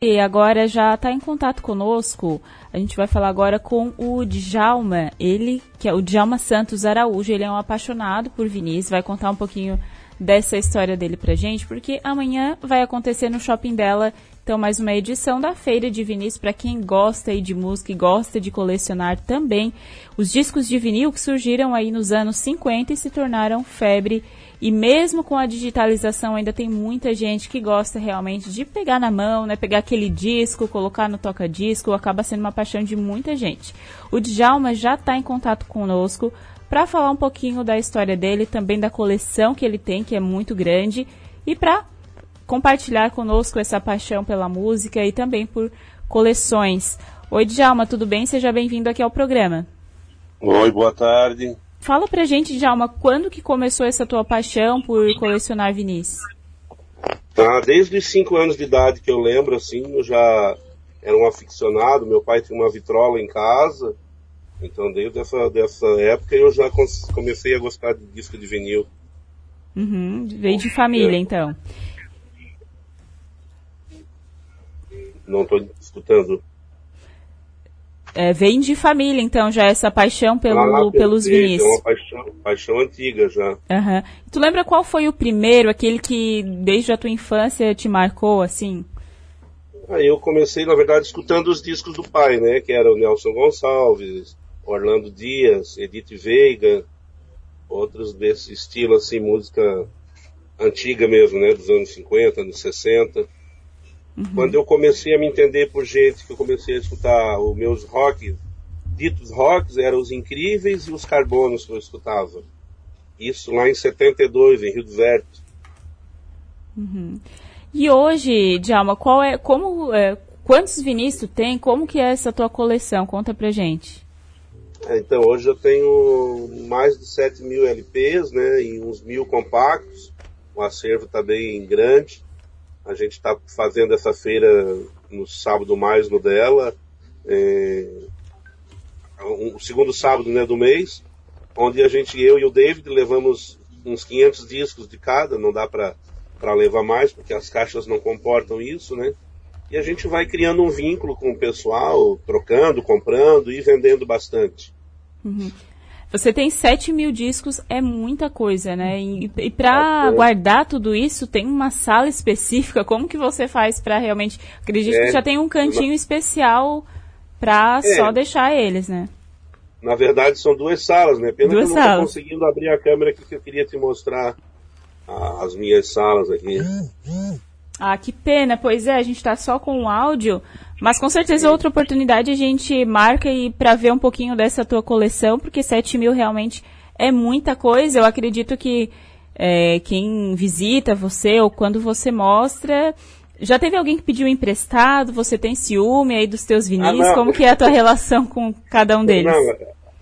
E agora já está em contato conosco. A gente vai falar agora com o Djalma, ele que é o Djalma Santos Araújo. Ele é um apaixonado por Vinícius, vai contar um pouquinho dessa história dele pra gente, porque amanhã vai acontecer no shopping dela, então mais uma edição da Feira de Vinícius para quem gosta aí de música e gosta de colecionar também. Os discos de vinil que surgiram aí nos anos 50 e se tornaram febre e mesmo com a digitalização, ainda tem muita gente que gosta realmente de pegar na mão, né? Pegar aquele disco, colocar no toca-disco, acaba sendo uma paixão de muita gente. O Djalma já está em contato conosco para falar um pouquinho da história dele, também da coleção que ele tem, que é muito grande, e para compartilhar conosco essa paixão pela música e também por coleções. Oi, Djalma, tudo bem? Seja bem-vindo aqui ao programa. Oi, boa tarde. Fala pra gente, Djalma, quando que começou essa tua paixão por colecionar vinis? Tá, desde os 5 anos de idade que eu lembro, assim, eu já era um aficionado, meu pai tinha uma vitrola em casa, então desde essa, dessa época eu já comecei a gostar de disco de vinil. Uhum, veio de família, é. então. Não estou escutando é, vem de família, então, já essa paixão pelo, ah, pelos vinis. É uma paixão, paixão antiga já. Uhum. Tu lembra qual foi o primeiro, aquele que desde a tua infância te marcou, assim? Aí eu comecei, na verdade, escutando os discos do pai, né? Que era o Nelson Gonçalves, Orlando Dias, Edith Veiga, outros desse estilo, assim, música antiga mesmo, né? Dos anos 50, anos 60. Uhum. Quando eu comecei a me entender por gente, que eu comecei a escutar os meus rock, ditos rocks, eram os Incríveis e os Carbonos que eu escutava. Isso lá em 72, em Rio do Verde. Uhum. E hoje, Djalma, qual é, como, é, quantos vinis tu tem? Como que é essa tua coleção? Conta pra gente. É, então, hoje eu tenho mais de 7 mil LPs, né, e uns mil compactos. O acervo está bem grande. A gente está fazendo essa feira no sábado mais no dela, é, o segundo sábado né, do mês, onde a gente, eu e o David, levamos uns 500 discos de cada, não dá para levar mais, porque as caixas não comportam isso, né? E a gente vai criando um vínculo com o pessoal, trocando, comprando e vendendo bastante. Uhum. Você tem 7 mil discos, é muita coisa, né? E, e para guardar tudo isso, tem uma sala específica. Como que você faz para realmente. Acredito é, que já tem um cantinho especial para é. só deixar eles, né? Na verdade, são duas salas, né? Pena duas que eu não estou conseguindo abrir a câmera aqui que eu queria te mostrar as minhas salas aqui. Ah, que pena. Pois é, a gente está só com o áudio, mas com certeza outra oportunidade a gente marca e para ver um pouquinho dessa tua coleção, porque 7 mil realmente é muita coisa. Eu acredito que é, quem visita você ou quando você mostra, já teve alguém que pediu emprestado? Você tem ciúme aí dos teus vinis? Ah, Como que é a tua relação com cada um deles? Não,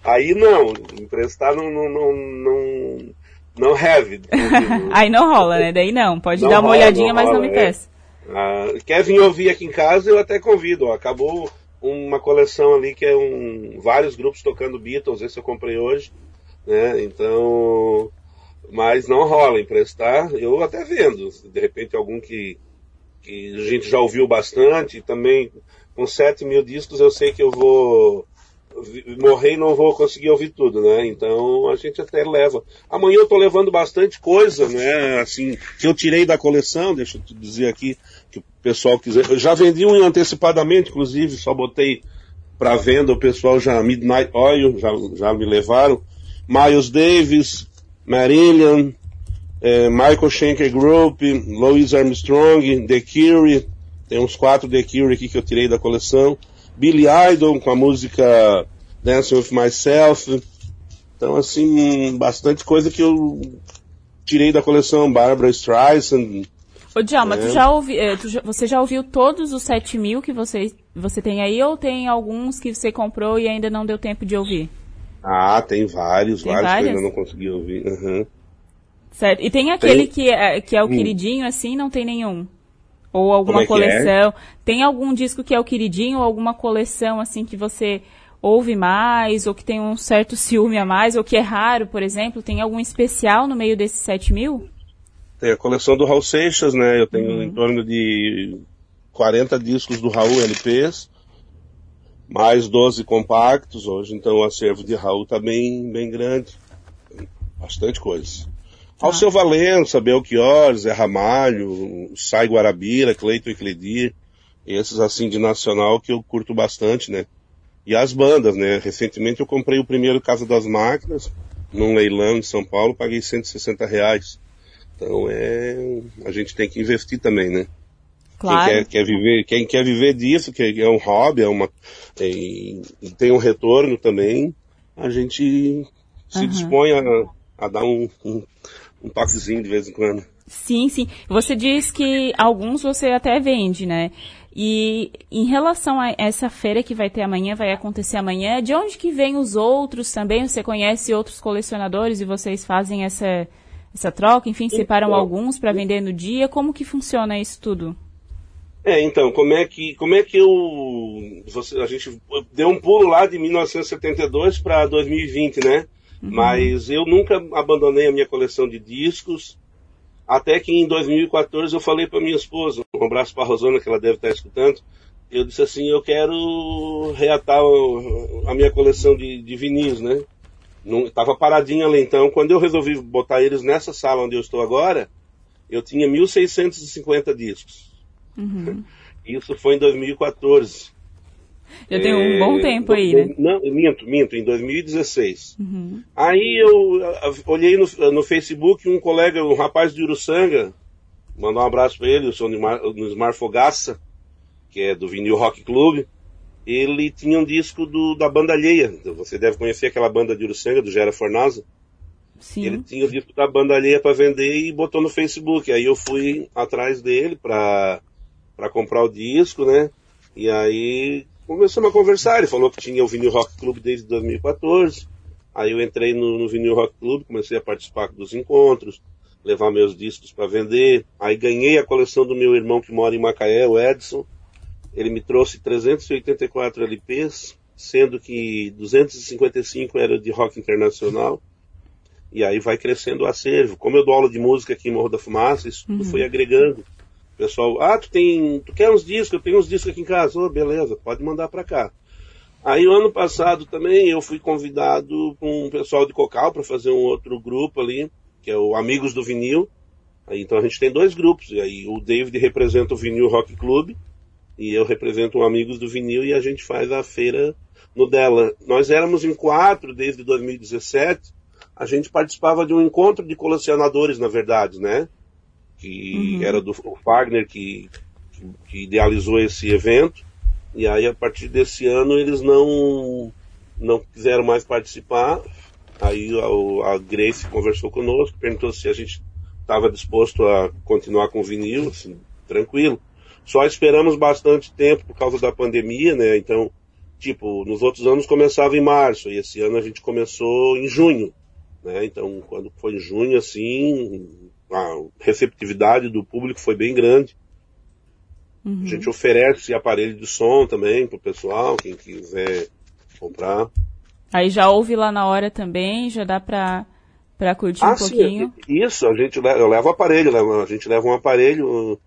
aí não, emprestar não, não, não, não, não have. aí não rola, né? Daí não, pode não dar uma rola, olhadinha, não mas rola, não me é. peça. Ah, quer vir ouvir aqui em casa, eu até convido. Ó. Acabou uma coleção ali que é um vários grupos tocando Beatles, esse eu comprei hoje, né? Então, mas não rola emprestar. Eu até vendo, de repente algum que, que a gente já ouviu bastante, também com 7 mil discos eu sei que eu vou morrer e não vou conseguir ouvir tudo, né? Então a gente até leva. Amanhã eu tô levando bastante coisa, né? Assim, que eu tirei da coleção, deixa eu te dizer aqui, que o pessoal quiser. Eu já vendi um antecipadamente, inclusive, só botei para venda, o pessoal já, Midnight Oil, já, já me levaram. Miles Davis, Marillion, é, Michael Schenker Group, Louis Armstrong, The Cure, tem uns quatro The Cure aqui que eu tirei da coleção. Billy Idol com a música Dancing with Myself. Então, assim, bastante coisa que eu tirei da coleção Barbara Streisand. Ô, Djalma, é. tu já ouvi, eh, tu já, você já ouviu todos os 7 mil que você, você tem aí ou tem alguns que você comprou e ainda não deu tempo de ouvir? Ah, tem vários, tem vários várias? que eu ainda não consegui ouvir. Uhum. Certo. E tem aquele tem... Que, é, que é o hum. queridinho, assim, não tem nenhum? Ou alguma é coleção. É? Tem algum disco que é o queridinho ou alguma coleção assim que você ouve mais, ou que tem um certo ciúme a mais, ou que é raro, por exemplo? Tem algum especial no meio desses 7 mil? Tem a coleção do Raul Seixas, né? Eu tenho uhum. em torno de 40 discos do Raul LPs, mais 12 compactos hoje, então o acervo de Raul está bem, bem grande. Bastante coisa. Ah. Alceu Valença, Belchior, Zé Ramalho, Sai Guarabira, Cleiton e Cledir, esses assim de nacional que eu curto bastante, né? E as bandas, né? Recentemente eu comprei o primeiro Casa das Máquinas, num leilão em São Paulo, paguei 160 reais. Então é. A gente tem que investir também, né? Claro. Quem quer, quer, viver, quem quer viver disso, que é um hobby, é uma, é, tem um retorno também, a gente se uhum. dispõe a, a dar um, um, um toquezinho de vez em quando. Sim, sim. Você diz que alguns você até vende, né? E em relação a essa feira que vai ter amanhã, vai acontecer amanhã, de onde que vem os outros também? Você conhece outros colecionadores e vocês fazem essa, essa troca? Enfim, separam então, alguns para vender no dia? Como que funciona isso tudo? É, então, como é que, como é que eu, você, a gente deu um pulo lá de 1972 para 2020, né? Uhum. Mas eu nunca abandonei a minha coleção de discos, até que em 2014 eu falei para minha esposa, um abraço para a Rosana, que ela deve estar escutando, eu disse assim, eu quero reatar a minha coleção de, de vinis, né? Tava paradinha ali, então quando eu resolvi botar eles nessa sala onde eu estou agora, eu tinha 1.650 discos. Uhum. Isso foi em 2014. Já tem um bom é, tempo aí, né? Não, minto, minto, em 2016. Uhum. Aí eu olhei no, no, Facebook um colega, um rapaz de Uruçanga, mandar um abraço para ele, o senhor Nismar Fogaça, que é do Vinil Rock Club. Ele tinha um disco do, da banda alheia. Você deve conhecer aquela banda de Uruçanga, do Gera Fornaza. Sim. Ele tinha o disco da banda alheia para vender e botou no Facebook. Aí eu fui atrás dele para comprar o disco, né? E aí começamos a conversar. Ele falou que tinha o Vinil Rock Club desde 2014. Aí eu entrei no, no Vinil Rock Club, comecei a participar dos encontros, levar meus discos para vender. Aí ganhei a coleção do meu irmão que mora em Macaé, o Edson. Ele me trouxe 384 LPs, sendo que 255 era de rock internacional. E aí vai crescendo o acervo. Como eu dou aula de música aqui em Morro da Fumaça, isso uhum. foi agregando pessoal, ah, tu tem, tu quer uns discos? Eu tenho uns discos aqui em casa. Oh, beleza, pode mandar para cá. Aí, o ano passado também, eu fui convidado com um pessoal de Cocal para fazer um outro grupo ali, que é o Amigos do Vinil. Aí, então a gente tem dois grupos. E aí o David representa o Vinil Rock Club e eu represento o Amigos do Vinil e a gente faz a feira no dela. Nós éramos em quatro desde 2017. A gente participava de um encontro de colecionadores, na verdade, né? Que uhum. era do Wagner que, que, idealizou esse evento. E aí, a partir desse ano, eles não, não quiseram mais participar. Aí a, a Grace conversou conosco, perguntou se a gente estava disposto a continuar com o vinil, assim, tranquilo. Só esperamos bastante tempo por causa da pandemia, né? Então, tipo, nos outros anos começava em março, e esse ano a gente começou em junho, né? Então, quando foi em junho, assim, a receptividade do público foi bem grande. Uhum. A gente oferece aparelho de som também para o pessoal, quem quiser comprar. Aí já ouve lá na hora também, já dá para para curtir ah, um pouquinho. Sim, isso, a gente leva, eu levo aparelho, a gente leva um aparelho,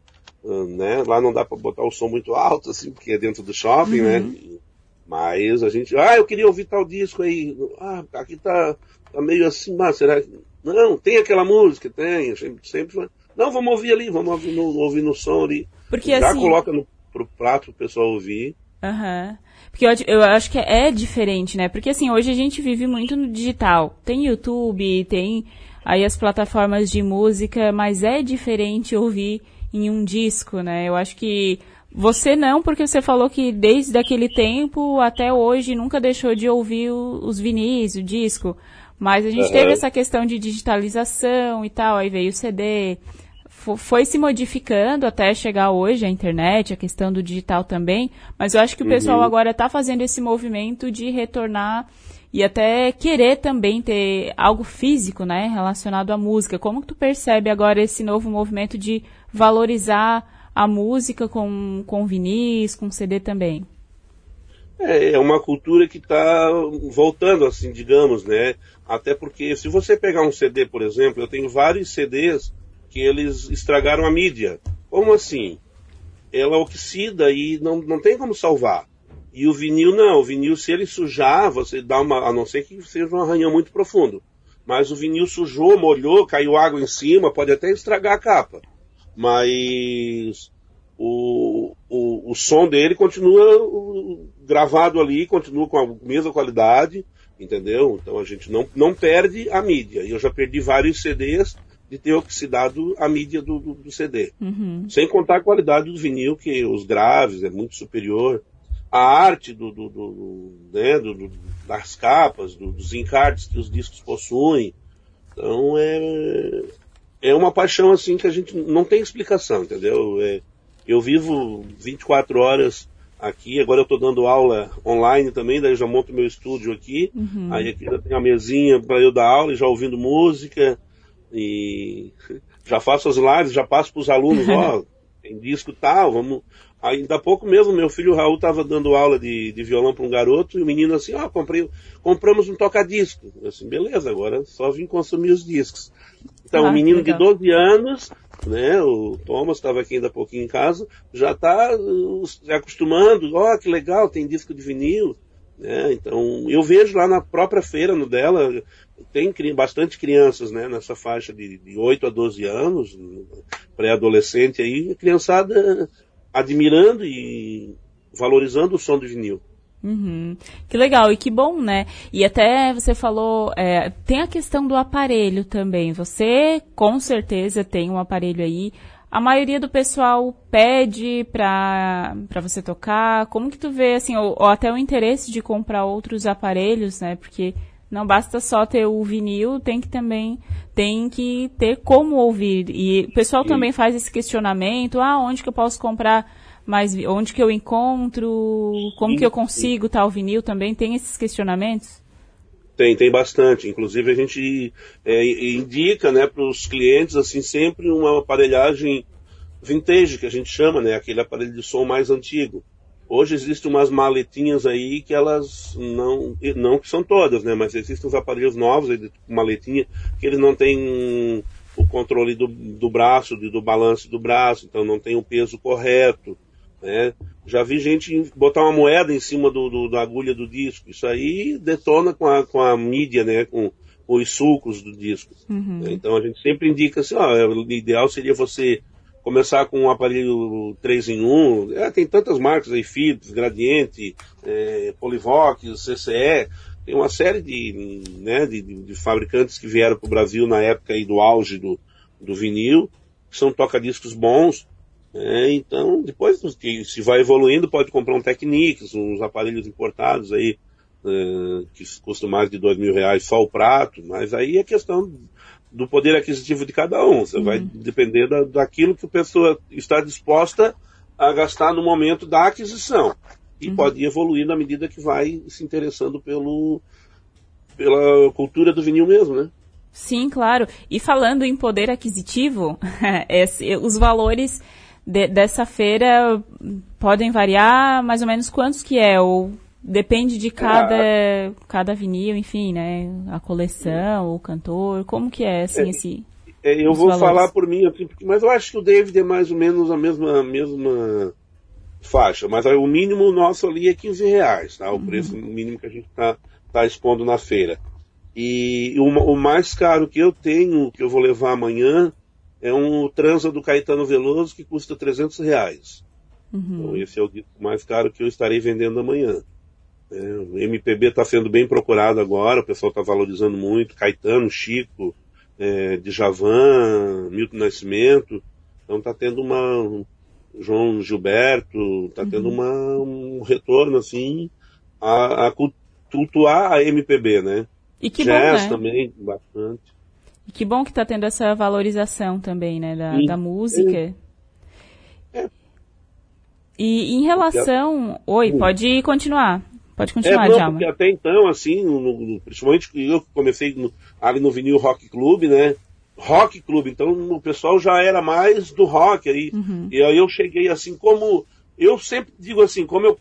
uh, né? Lá não dá para botar o som muito alto, assim, porque é dentro do shopping, né? uhum. né? Mas a gente, ah, eu queria ouvir tal disco aí, ah, aqui tá, tá meio assim, mas será que não, tem aquela música, tem, sempre, sempre não, vamos ouvir ali, vamos ouvir no, ouvir no som ali. Porque Já assim... coloca no pro prato o pessoal ouvir. Aham. Uhum. Porque eu, eu, acho que é diferente, né? Porque assim, hoje a gente vive muito no digital. Tem YouTube, tem aí as plataformas de música, mas é diferente ouvir em um disco, né? Eu acho que você não, porque você falou que desde aquele tempo até hoje nunca deixou de ouvir os vinis, o disco. Mas a gente uhum. teve essa questão de digitalização e tal, aí veio o CD, foi se modificando até chegar hoje a internet, a questão do digital também, mas eu acho que o pessoal uhum. agora está fazendo esse movimento de retornar e até querer também ter algo físico, né, relacionado à música. Como que tu percebe agora esse novo movimento de valorizar a música com, com vinis, com CD também? É, é uma cultura que está voltando, assim, digamos, né? Até porque se você pegar um CD, por exemplo, eu tenho vários CDs que eles estragaram a mídia. Como assim? ela oxida e não, não tem como salvar. E o vinil não, o vinil se ele sujar, você dá uma, a não ser que seja um arranhão muito profundo. Mas o vinil sujou, molhou, caiu água em cima, pode até estragar a capa. Mas o, o, o som dele continua gravado ali, continua com a mesma qualidade, entendeu? Então a gente não, não perde a mídia. E eu já perdi vários CDs de ter oxidado a mídia do, do, do CD. Uhum. Sem contar a qualidade do vinil, que os graves é muito superior. A arte do, do, do né, das capas, dos encartes que os discos possuem. Então é, é uma paixão assim que a gente não tem explicação, entendeu? É, eu vivo 24 horas aqui, agora eu estou dando aula online também, daí eu já monto meu estúdio aqui, uhum. aí aqui já tem a mesinha para eu dar aula e já ouvindo música, e já faço as lives, já passo para os alunos, ó, tem disco tal, vamos. Ainda há pouco mesmo, meu filho Raul estava dando aula de, de violão para um garoto, e o menino assim, ó, comprei, compramos um toca-disco. Assim, beleza, agora só vim consumir os discos. Então, ah, um menino legal. de 12 anos, né, o Thomas estava aqui ainda há pouquinho em casa, já está uh, se acostumando, ó, oh, que legal, tem disco de vinil. Né? Então, eu vejo lá na própria feira no dela, tem bastante crianças né, nessa faixa de, de 8 a 12 anos, pré-adolescente aí, criançada admirando e valorizando o som de vinil. Uhum. Que legal e que bom, né? E até você falou, é, tem a questão do aparelho também. Você com certeza tem um aparelho aí. A maioria do pessoal pede pra, pra você tocar. Como que tu vê, assim, ou, ou até o interesse de comprar outros aparelhos, né? Porque não basta só ter o vinil, tem que também tem que ter como ouvir. E o pessoal Sim. também faz esse questionamento, ah, onde que eu posso comprar mais onde que eu encontro, como sim, que eu consigo sim. tal vinil também? Tem esses questionamentos? Tem, tem bastante. Inclusive a gente é, indica né, para os clientes assim sempre uma aparelhagem vintage que a gente chama, né, aquele aparelho de som mais antigo. Hoje existem umas maletinhas aí que elas não, não que são todas, né, mas existem os aparelhos novos, aí, maletinha, que eles não têm o controle do, do braço, do, do balanço do braço, então não tem o peso correto. Né? Já vi gente botar uma moeda em cima do, do, da agulha do disco. Isso aí detona com a, com a mídia, né? com, com os sulcos do disco. Uhum. Então a gente sempre indica assim, ó, o ideal seria você começar com um aparelho 3 em 1. É, tem tantas marcas aí, Philips, Gradiente, é, Polivox, CCE. Tem uma série de, né, de, de fabricantes que vieram para o Brasil na época aí do auge do, do vinil, que são toca-discos bons. É, então, depois que se vai evoluindo, pode comprar um Technics, uns aparelhos importados aí, é, que custam mais de dois mil reais só o prato, mas aí é questão do poder aquisitivo de cada um. Você uhum. vai depender da, daquilo que a pessoa está disposta a gastar no momento da aquisição. E uhum. pode evoluir na medida que vai se interessando pelo, pela cultura do vinil mesmo, né? Sim, claro. E falando em poder aquisitivo, os valores de, dessa feira podem variar mais ou menos quantos que é? Ou depende de cada, é, cada vinil, enfim, né? A coleção, o cantor, como que é, assim, é, esse... É, eu vou valores? falar por mim, assim, mas eu acho que o David é mais ou menos a mesma, mesma faixa, mas o mínimo nosso ali é 15 reais, tá? O uhum. preço mínimo que a gente está tá expondo na feira. E o, o mais caro que eu tenho, que eu vou levar amanhã, é um transa do Caetano Veloso que custa 300 reais. Uhum. Então esse é o mais caro que eu estarei vendendo amanhã. É, o MPB está sendo bem procurado agora, o pessoal está valorizando muito. Caetano, Chico, é, Djavan, Milton Nascimento. Então está tendo uma. João Gilberto, está uhum. tendo uma, um retorno assim a, a cultuar a MPB, né? E que Jazz bom, né? também, bastante. E que bom que está tendo essa valorização também, né, da, da música. É. E em relação... Oi, pode continuar. Pode continuar, é, não, Djalma. Porque até então, assim, no, no, principalmente eu comecei no, ali no Vinil Rock Club, né? Rock Club, então o pessoal já era mais do rock aí. Uhum. E aí eu cheguei assim, como... Eu sempre digo assim, como eu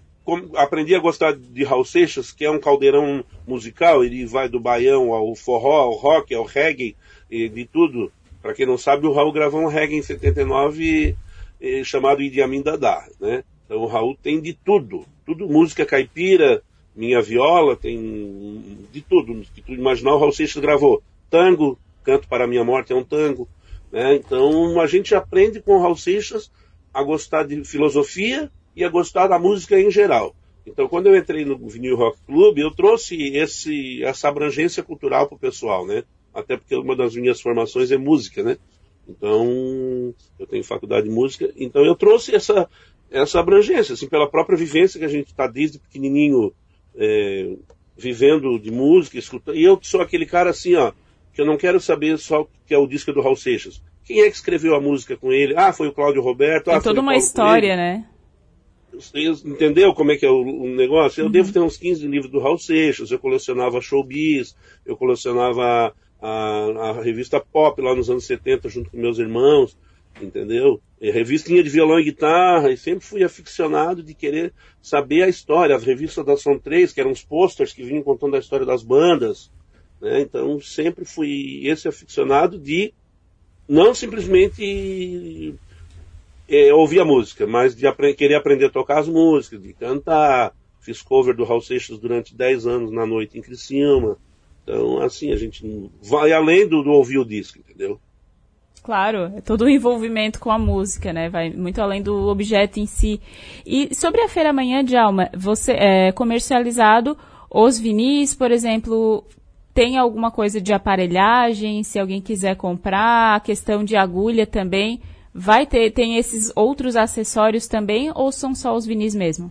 aprendi a gostar de Raul Seixas, que é um caldeirão musical, ele vai do baião ao forró, ao rock, ao reggae, e de tudo. Para quem não sabe, o Raul gravou um reggae em 79 eh, chamado Idi Amin Dada, né? Então o Raul tem de tudo, tudo música caipira, minha viola, tem de tudo, que tu imaginar o Raul Seixas gravou. Tango, Canto para a Minha Morte é um tango, né? Então a gente aprende com o Raul Seixas a gostar de filosofia e a gostar da música em geral. Então, quando eu entrei no Vinil Rock Club, eu trouxe esse, essa abrangência cultural para o pessoal, né? Até porque uma das minhas formações é música, né? Então, eu tenho faculdade de música, então eu trouxe essa, essa abrangência, assim, pela própria vivência que a gente está desde pequenininho é, vivendo de música, escutando. E eu sou aquele cara assim, ó, que eu não quero saber só que é o disco do Raul Seixas. Quem é que escreveu a música com ele? Ah, foi o Cláudio Roberto. Tem ah, toda uma história, né? Entendeu como é que é o, o negócio? Eu uhum. devo ter uns 15 livros do Raul Seixas, eu colecionava Showbiz, eu colecionava a, a, revista Pop lá nos anos 70 junto com meus irmãos, entendeu? E revistinha de violão e guitarra, e sempre fui aficionado de querer saber a história. As revistas da Som 3, que eram os posters que vinham contando a história das bandas, né? Então sempre fui esse aficionado de não simplesmente é, ouvir a música, mas de apre querer aprender a tocar as músicas, de cantar. Fiz cover do Raul Seixas durante 10 anos na noite em Criciúma. Então, assim, a gente vai além do, do ouvir o disco, entendeu? Claro, é todo o envolvimento com a música, né? Vai muito além do objeto em si. E sobre a feira amanhã de alma, você é comercializado os vinis, por exemplo, tem alguma coisa de aparelhagem, se alguém quiser comprar, a questão de agulha também. Vai ter, tem esses outros acessórios também ou são só os vinis mesmo?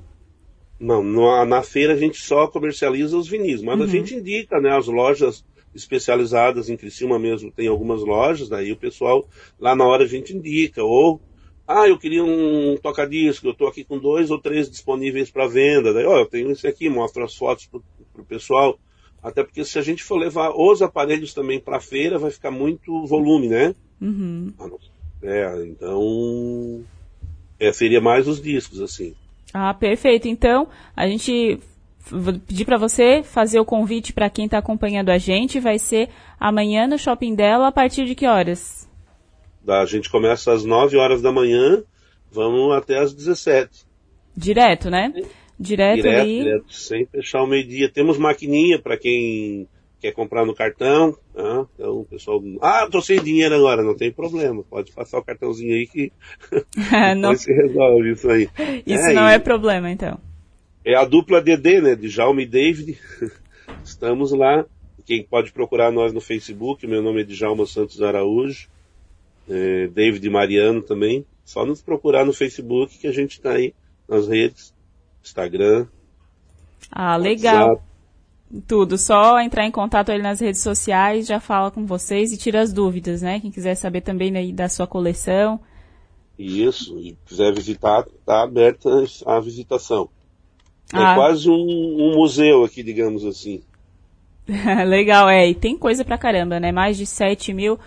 Não, na, na feira a gente só comercializa os vinis, mas uhum. a gente indica, né, as lojas especializadas em Criciúma mesmo, tem algumas lojas, daí o pessoal, lá na hora a gente indica, ou, ah, eu queria um toca-disco, eu estou aqui com dois ou três disponíveis para venda, daí, ó, oh, eu tenho esse aqui, mostra as fotos pro, pro pessoal, até porque se a gente for levar os aparelhos também para a feira, vai ficar muito volume, né? Uhum. Ah, é, então. É, seria mais os discos, assim. Ah, perfeito. Então, a gente vou pedir para você fazer o convite para quem está acompanhando a gente. Vai ser amanhã no Shopping dela, a partir de que horas? A gente começa às 9 horas da manhã, vamos até às 17. Direto, né? Direto, direto ali. Direto, sem fechar o meio-dia. Temos maquininha para quem quer comprar no cartão, tá? então o pessoal, ah, tô sem dinheiro agora, não tem problema, pode passar o cartãozinho aí que não se resolve isso aí. Isso é, não é problema, então. É a dupla DD, né, de Jaume e David, estamos lá, quem pode procurar nós no Facebook, meu nome é Djalma Santos Araújo, é, David Mariano também, só nos procurar no Facebook que a gente está aí nas redes, Instagram. Ah, legal. WhatsApp, tudo, só entrar em contato ali nas redes sociais, já fala com vocês e tira as dúvidas, né? Quem quiser saber também aí da sua coleção. Isso, e quiser visitar, está aberta a visitação. É ah. quase um, um, museu aqui, digamos assim. Legal, é, e tem coisa pra caramba, né? Mais de 7 mil,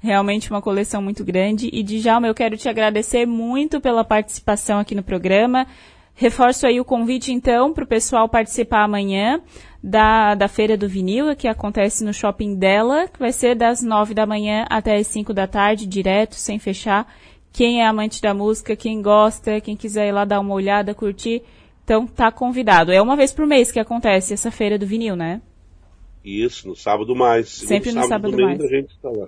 realmente uma coleção muito grande. E Djalma, eu quero te agradecer muito pela participação aqui no programa. Reforço aí o convite, então, para o pessoal participar amanhã da, da Feira do Vinil, que acontece no shopping dela, que vai ser das nove da manhã até as cinco da tarde, direto, sem fechar. Quem é amante da música, quem gosta, quem quiser ir lá dar uma olhada, curtir, então tá convidado. É uma vez por mês que acontece essa Feira do Vinil, né? Isso, no sábado mais. Sempre no sábado, sábado mais. A gente está lá.